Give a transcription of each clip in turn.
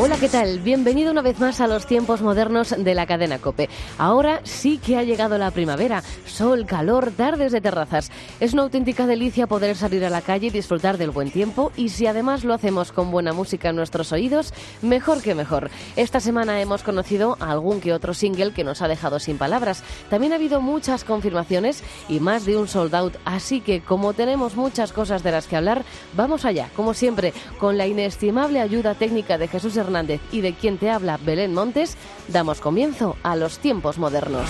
Hola, ¿qué tal? Bienvenido una vez más a los tiempos modernos de la cadena Cope. Ahora sí que ha llegado la primavera. Sol, calor, tardes de terrazas. Es una auténtica delicia poder salir a la calle y disfrutar del buen tiempo y si además lo hacemos con buena música en nuestros oídos, mejor que mejor. Esta semana hemos conocido algún que otro single que nos ha dejado sin palabras. También ha habido muchas confirmaciones y más de un sold out, así que como tenemos muchas cosas de las que hablar, vamos allá, como siempre, con la inestimable ayuda técnica de Jesús Hernández y de quien te habla Belén Montes, damos comienzo a los tiempos modernos.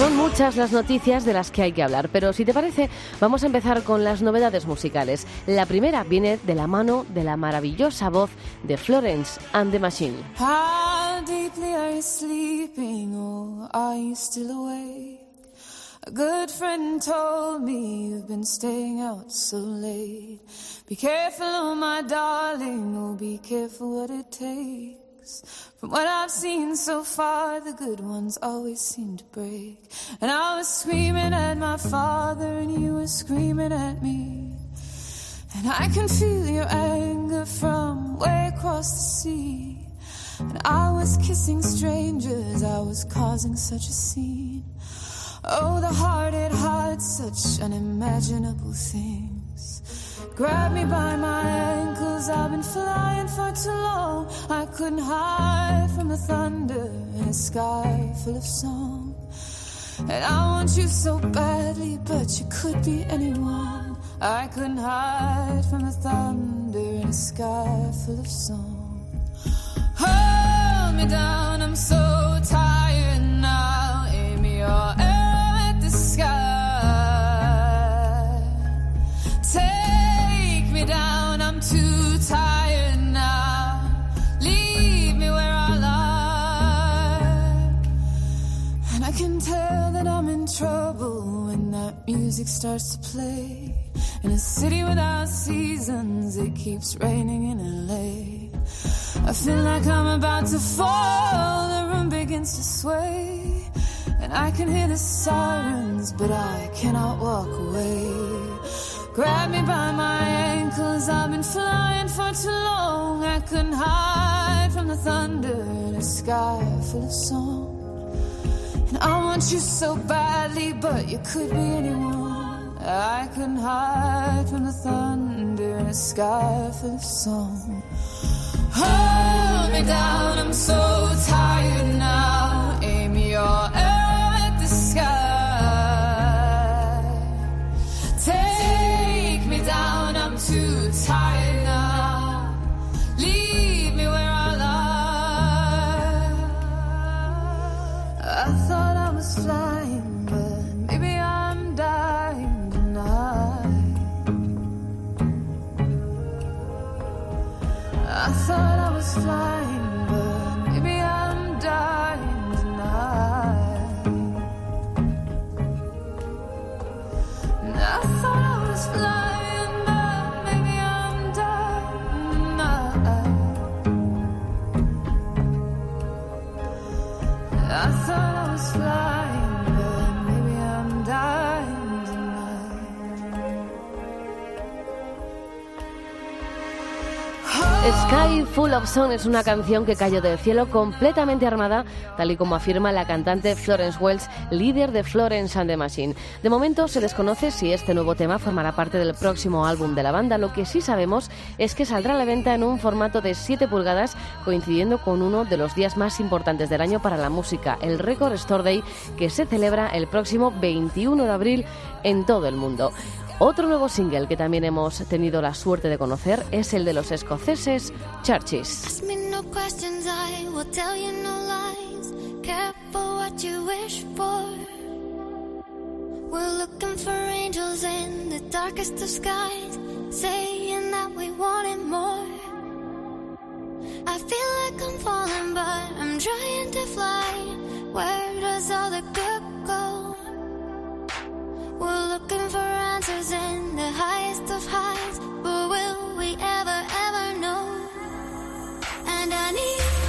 Son muchas las noticias de las que hay que hablar, pero si te parece, vamos a empezar con las novedades musicales. La primera viene de la mano de la maravillosa voz de Florence and the Machine. How deeply are you sleeping, or are you still awake? A good friend told me you've been staying out so late. Be careful, oh my darling, oh be careful what it takes. From what I've seen so far, the good ones always seem to break. And I was screaming at my father, and you were screaming at me. And I can feel your anger from way across the sea. And I was kissing strangers, I was causing such a scene. Oh, the heart, it hides such unimaginable things. Grab me by my ankles, I've been flying for too long. I couldn't hide from the thunder in a sky full of song. And I want you so badly, but you could be anyone. I couldn't hide from the thunder in a sky full of song. Hold me down, I'm so music starts to play. In a city without seasons, it keeps raining in LA. I feel like I'm about to fall, the room begins to sway. And I can hear the sirens, but I cannot walk away. Grab me by my ankles, I've been flying for too long. I couldn't hide from the thunder in a sky full of song. And I want you so badly, but you could be anyone. I can't hide from the thunder in a sky full of song. Hold me down, I'm so tired now. Sun es una canción que cayó del cielo completamente armada, tal y como afirma la cantante Florence Wells, líder de Florence and the Machine. De momento se desconoce si este nuevo tema formará parte del próximo álbum de la banda. Lo que sí sabemos es que saldrá a la venta en un formato de 7 pulgadas, coincidiendo con uno de los días más importantes del año para la música, el Record Store Day, que se celebra el próximo 21 de abril en todo el mundo. Otro nuevo single que también hemos tenido la suerte de conocer es el de los escoceses Churches. We're looking for angels in the darkest of skies, saying that we wanted more. I feel like I'm falling, but I'm trying to fly. Where does all the good go? We're looking for answers in the highest of highs, but will we ever, ever know? And I need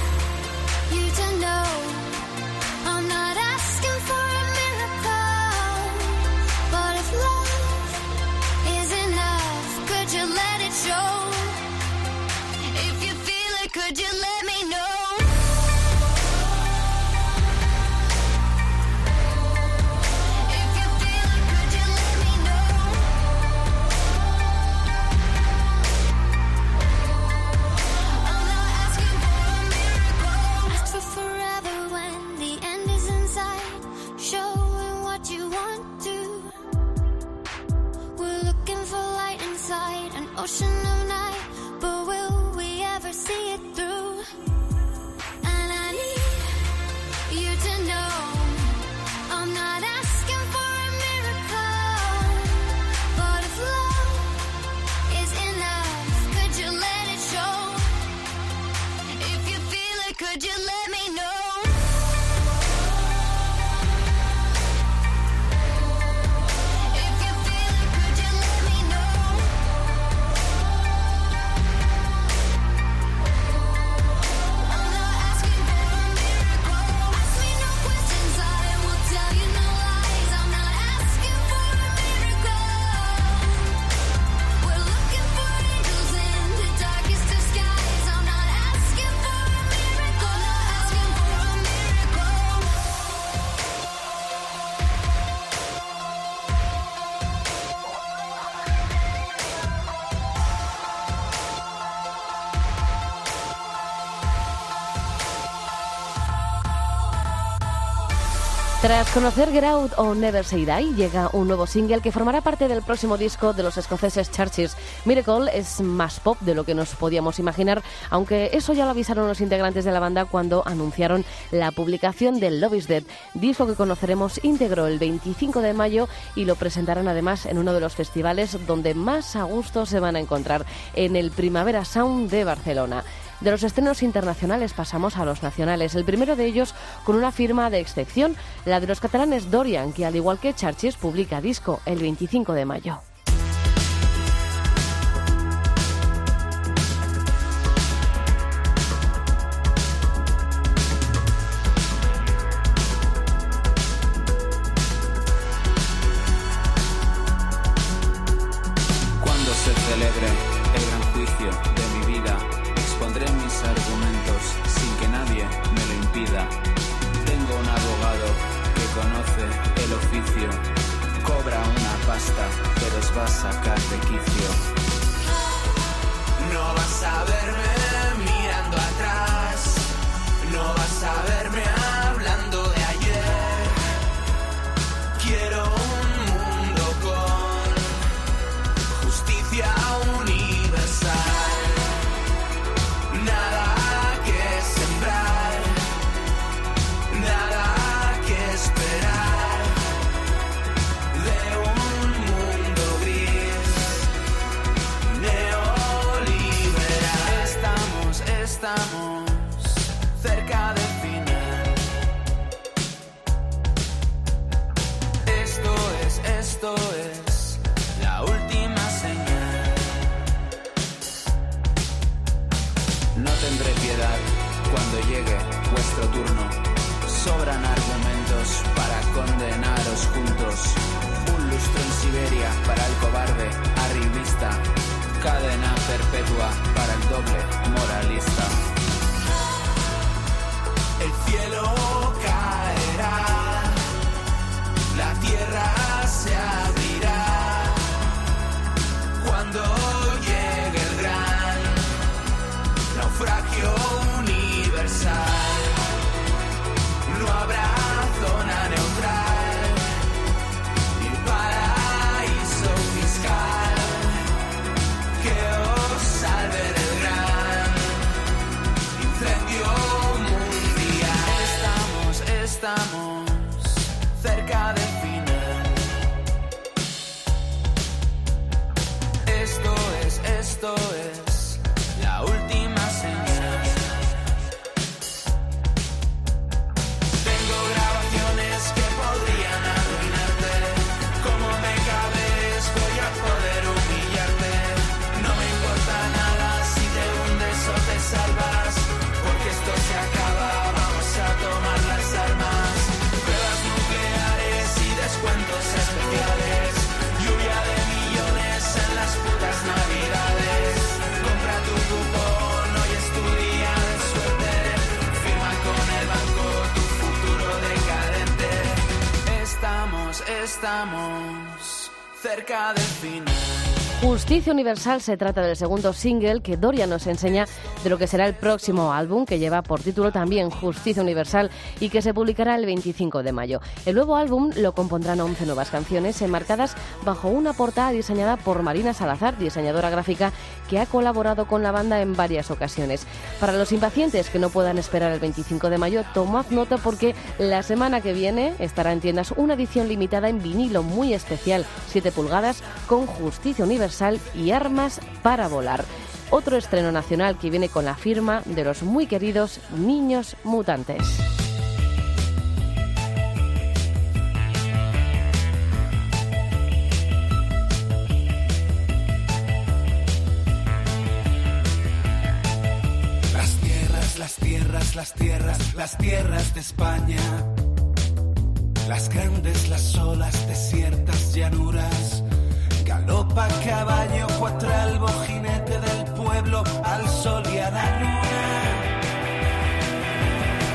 Tras conocer Get Out o Never Say Die, llega un nuevo single que formará parte del próximo disco de los escoceses Churches. Miracle es más pop de lo que nos podíamos imaginar, aunque eso ya lo avisaron los integrantes de la banda cuando anunciaron la publicación de Love is Dead, disco que conoceremos íntegro el 25 de mayo y lo presentarán además en uno de los festivales donde más a gusto se van a encontrar, en el Primavera Sound de Barcelona. De los estrenos internacionales pasamos a los nacionales. El primero de ellos con una firma de excepción, la de los catalanes Dorian, que al igual que Churches publica disco el 25 de mayo. Cuando se celebre el gran juicio de mi vida, expondré mis argumentos sin que nadie me lo impida. Tengo un abogado que conoce el oficio, cobra una pasta, pero os va a sacar de quicio. No vas a verme mirando atrás, no vas a verme hablando estamos cerca del final. Justicia Universal se trata del segundo single que Doria nos enseña de lo que será el próximo álbum, que lleva por título también Justicia Universal y que se publicará el 25 de mayo. El nuevo álbum lo compondrán 11 nuevas canciones enmarcadas bajo una portada diseñada por Marina Salazar, diseñadora gráfica que ha colaborado con la banda en varias ocasiones. Para los impacientes que no puedan esperar el 25 de mayo, tomad nota porque la semana que viene estará en tiendas una edición limitada en vinilo muy especial, 7 pulgadas, con Justicia Universal y Armas para Volar. Otro estreno nacional que viene con la firma de los muy queridos Niños Mutantes. De España. Las grandes, las olas, desiertas, llanuras. Galopa caballo, cuatralbo, jinete del pueblo, al sol y a la luna.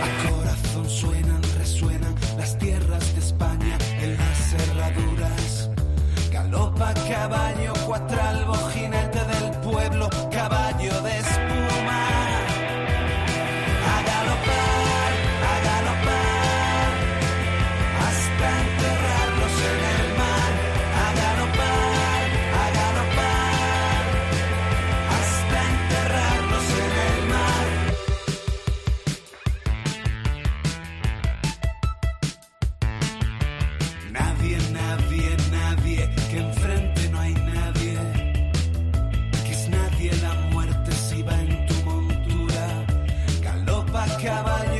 A corazón suenan, resuenan las tierras de España en las cerraduras. Galopa caballo, cuatralbo, caballo,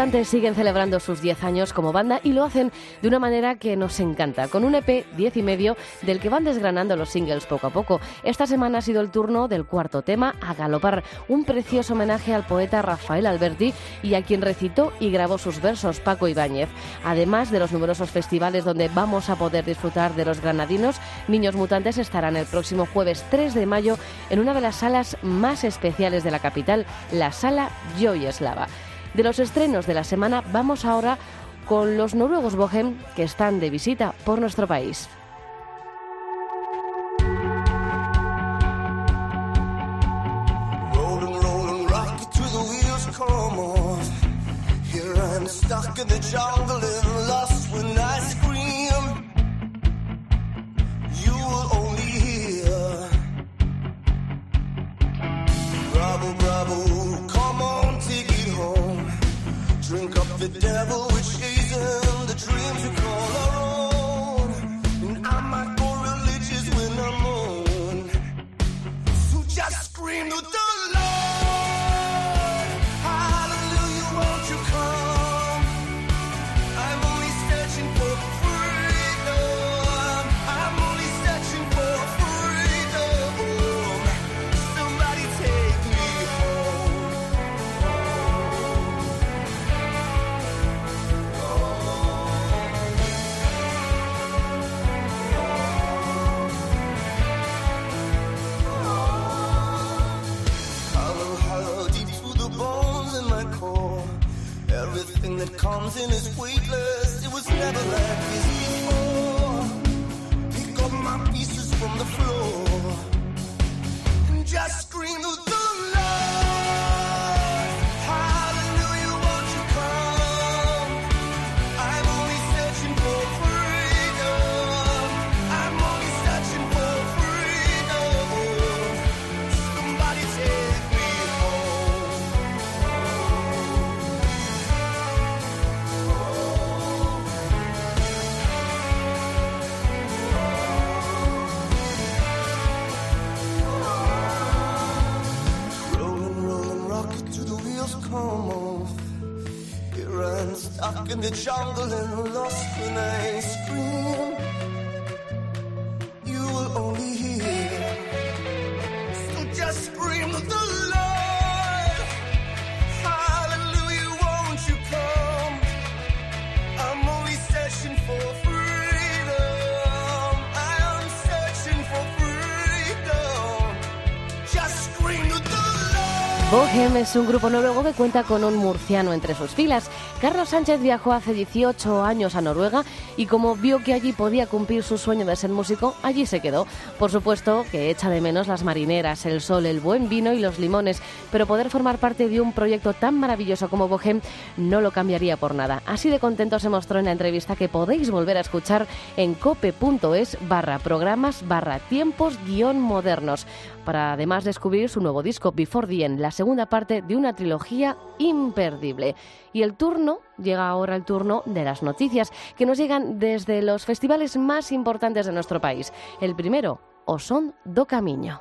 Mutantes siguen celebrando sus 10 años como banda y lo hacen de una manera que nos encanta, con un EP 10 y medio del que van desgranando los singles poco a poco. Esta semana ha sido el turno del cuarto tema, A Galopar, un precioso homenaje al poeta Rafael Alberti y a quien recitó y grabó sus versos Paco Ibáñez. Además de los numerosos festivales donde vamos a poder disfrutar de los granadinos, Niños Mutantes estarán el próximo jueves 3 de mayo en una de las salas más especiales de la capital, la Sala Joy Eslava. De los estrenos de la semana vamos ahora con los noruegos Bohem que están de visita por nuestro país. Devil in is weightless. It was never like Bohem es un grupo noruego que cuenta con un murciano entre sus filas. Carlos Sánchez viajó hace 18 años a Noruega y como vio que allí podía cumplir su sueño de ser músico, allí se quedó. Por supuesto que echa de menos las marineras, el sol, el buen vino y los limones, pero poder formar parte de un proyecto tan maravilloso como Bohem no lo cambiaría por nada. Así de contento se mostró en la entrevista que podéis volver a escuchar en cope.es barra programas barra tiempos guion modernos para además descubrir su nuevo disco Before the End, la segunda parte de una trilogía imperdible. Y el turno, llega ahora el turno de las noticias que nos llegan desde los festivales más importantes de nuestro país. El primero, Osón do Camiño.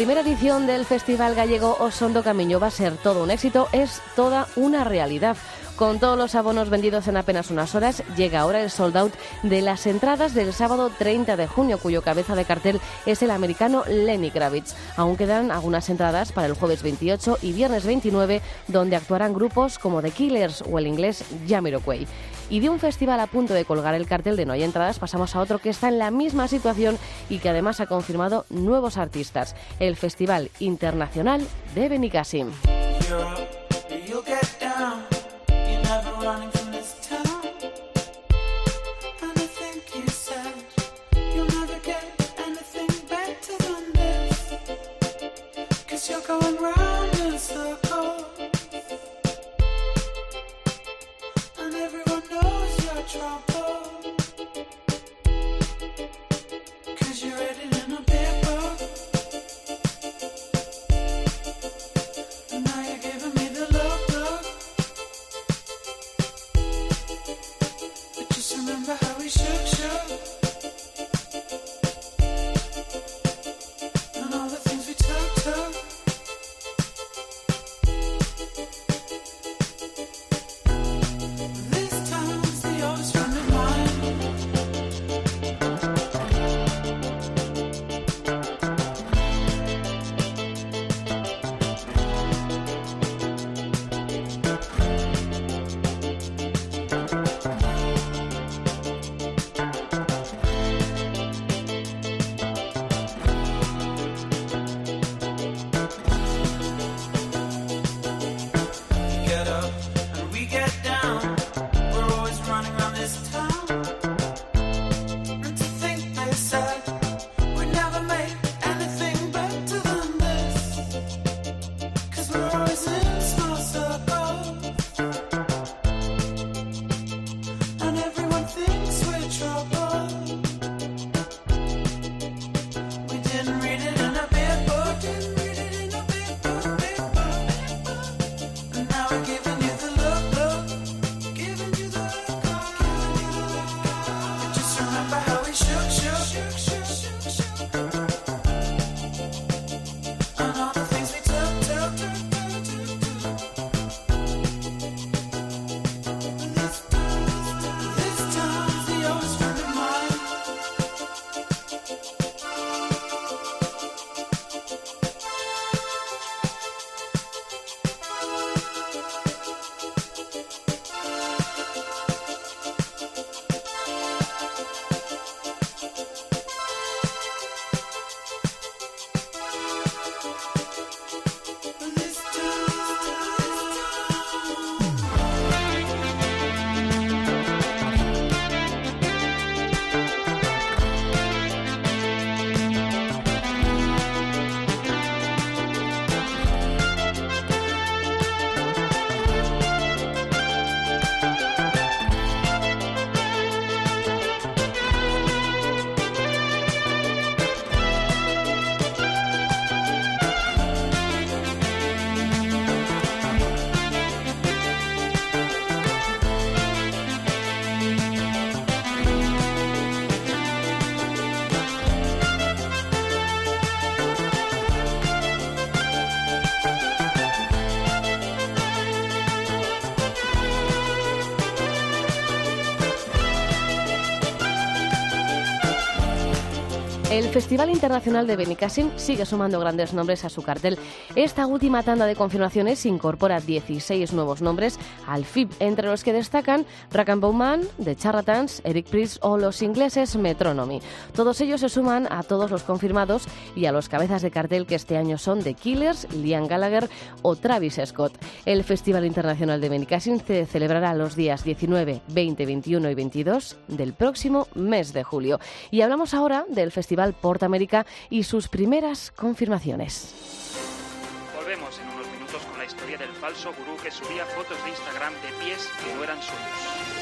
primera edición del Festival Gallego Osondo Camiño va a ser todo un éxito, es toda una realidad. Con todos los abonos vendidos en apenas unas horas, llega ahora el sold out de las entradas del sábado 30 de junio, cuyo cabeza de cartel es el americano Lenny Kravitz. Aún quedan algunas entradas para el jueves 28 y viernes 29, donde actuarán grupos como The Killers o el inglés Jamiroquai. Y de un festival a punto de colgar el cartel de No hay entradas, pasamos a otro que está en la misma situación y que además ha confirmado nuevos artistas, el Festival Internacional de Benicassim. El Festival Internacional de Benicassim sigue sumando grandes nombres a su cartel. Esta última tanda de confirmaciones incorpora 16 nuevos nombres al FIB, entre los que destacan Rakan Bowman, The Charlatans, Eric Priest o los ingleses Metronomy. Todos ellos se suman a todos los confirmados y a los cabezas de cartel que este año son The Killers, Liam Gallagher o Travis Scott. El Festival Internacional de Benicassim se celebrará los días 19, 20, 21 y 22 del próximo mes de julio. Y hablamos ahora del Festival Port América y sus primeras confirmaciones. Volvemos en unos minutos con la historia del falso gurú que subía fotos de Instagram de pies que no eran suyos.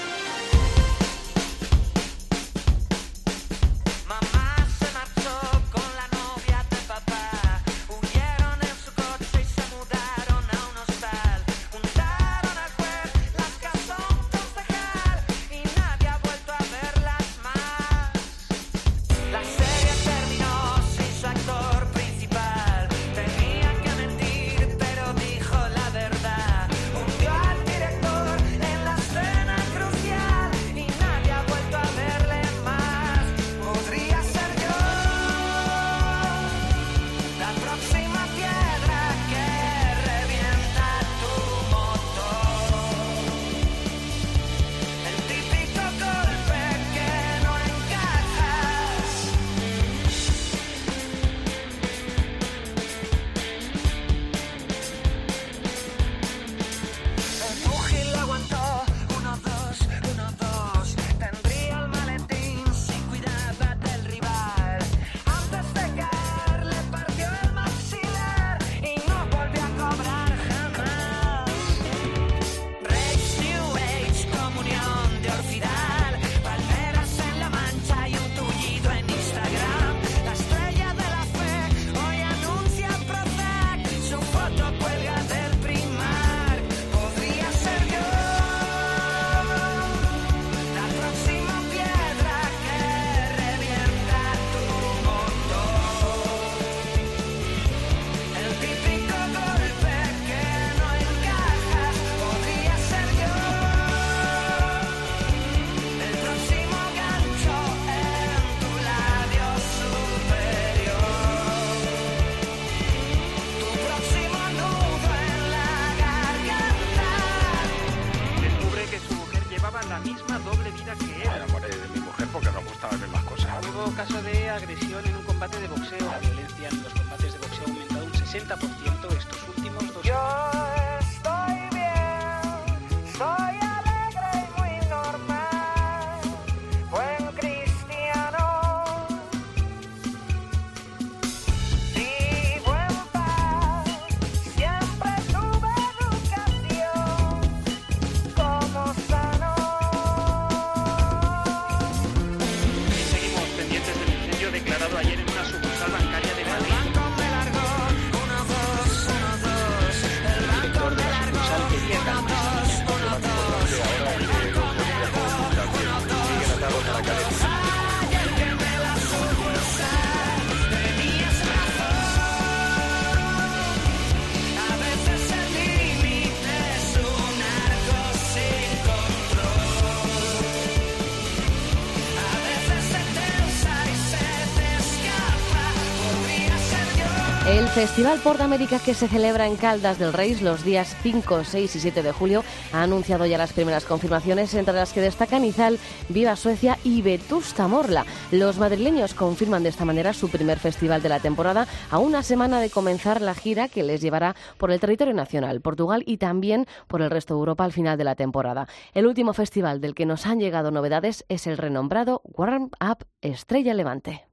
Festival Port América que se celebra en Caldas del Reis los días 5, 6 y 7 de julio ha anunciado ya las primeras confirmaciones, entre las que destacan Izal, Viva Suecia y Vetusta Morla. Los madrileños confirman de esta manera su primer festival de la temporada a una semana de comenzar la gira que les llevará por el territorio nacional, Portugal y también por el resto de Europa al final de la temporada. El último festival del que nos han llegado novedades es el renombrado Warm Up Estrella Levante.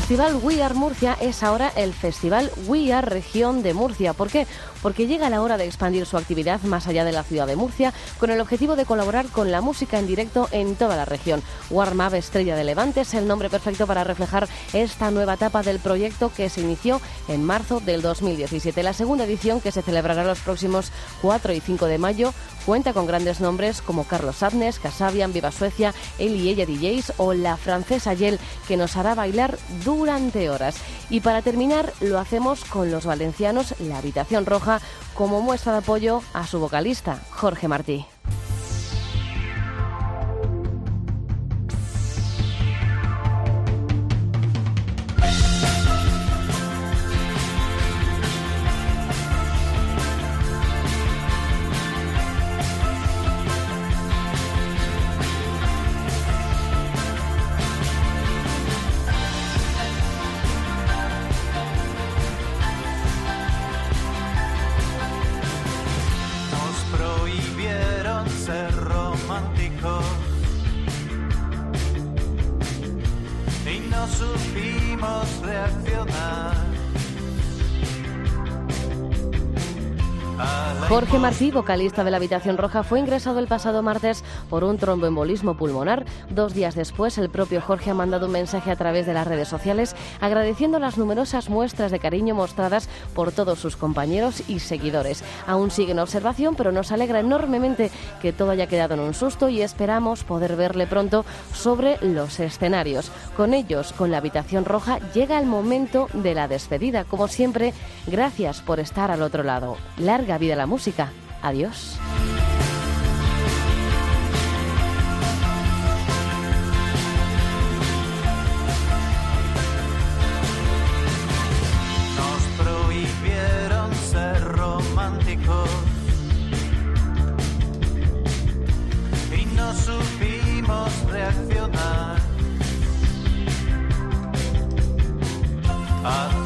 Festival We Are Murcia es ahora el festival We Are Región de Murcia. ¿Por qué? Porque llega la hora de expandir su actividad más allá de la ciudad de Murcia con el objetivo de colaborar con la música en directo en toda la región. Warm Up Estrella de Levante es el nombre perfecto para reflejar esta nueva etapa del proyecto que se inició en marzo del 2017. La segunda edición, que se celebrará los próximos 4 y 5 de mayo, cuenta con grandes nombres como Carlos Adnes, Casabian, Viva Suecia, Él y Ella DJs o la francesa Yel, que nos hará bailar durante horas. Y para terminar, lo hacemos con los valencianos La Habitación Roja como muestra de apoyo a su vocalista, Jorge Martí. Supimos reaccionar. Jorge Martí, vocalista de la Habitación Roja, fue ingresado el pasado martes por un tromboembolismo pulmonar. Dos días después, el propio Jorge ha mandado un mensaje a través de las redes sociales agradeciendo las numerosas muestras de cariño mostradas por todos sus compañeros y seguidores. Aún sigue en observación, pero nos alegra enormemente que todo haya quedado en un susto y esperamos poder verle pronto sobre los escenarios. Con ellos, con la Habitación Roja, llega el momento de la despedida. Como siempre, gracias por estar al otro lado. Vida la música. Adiós. Reaccionar a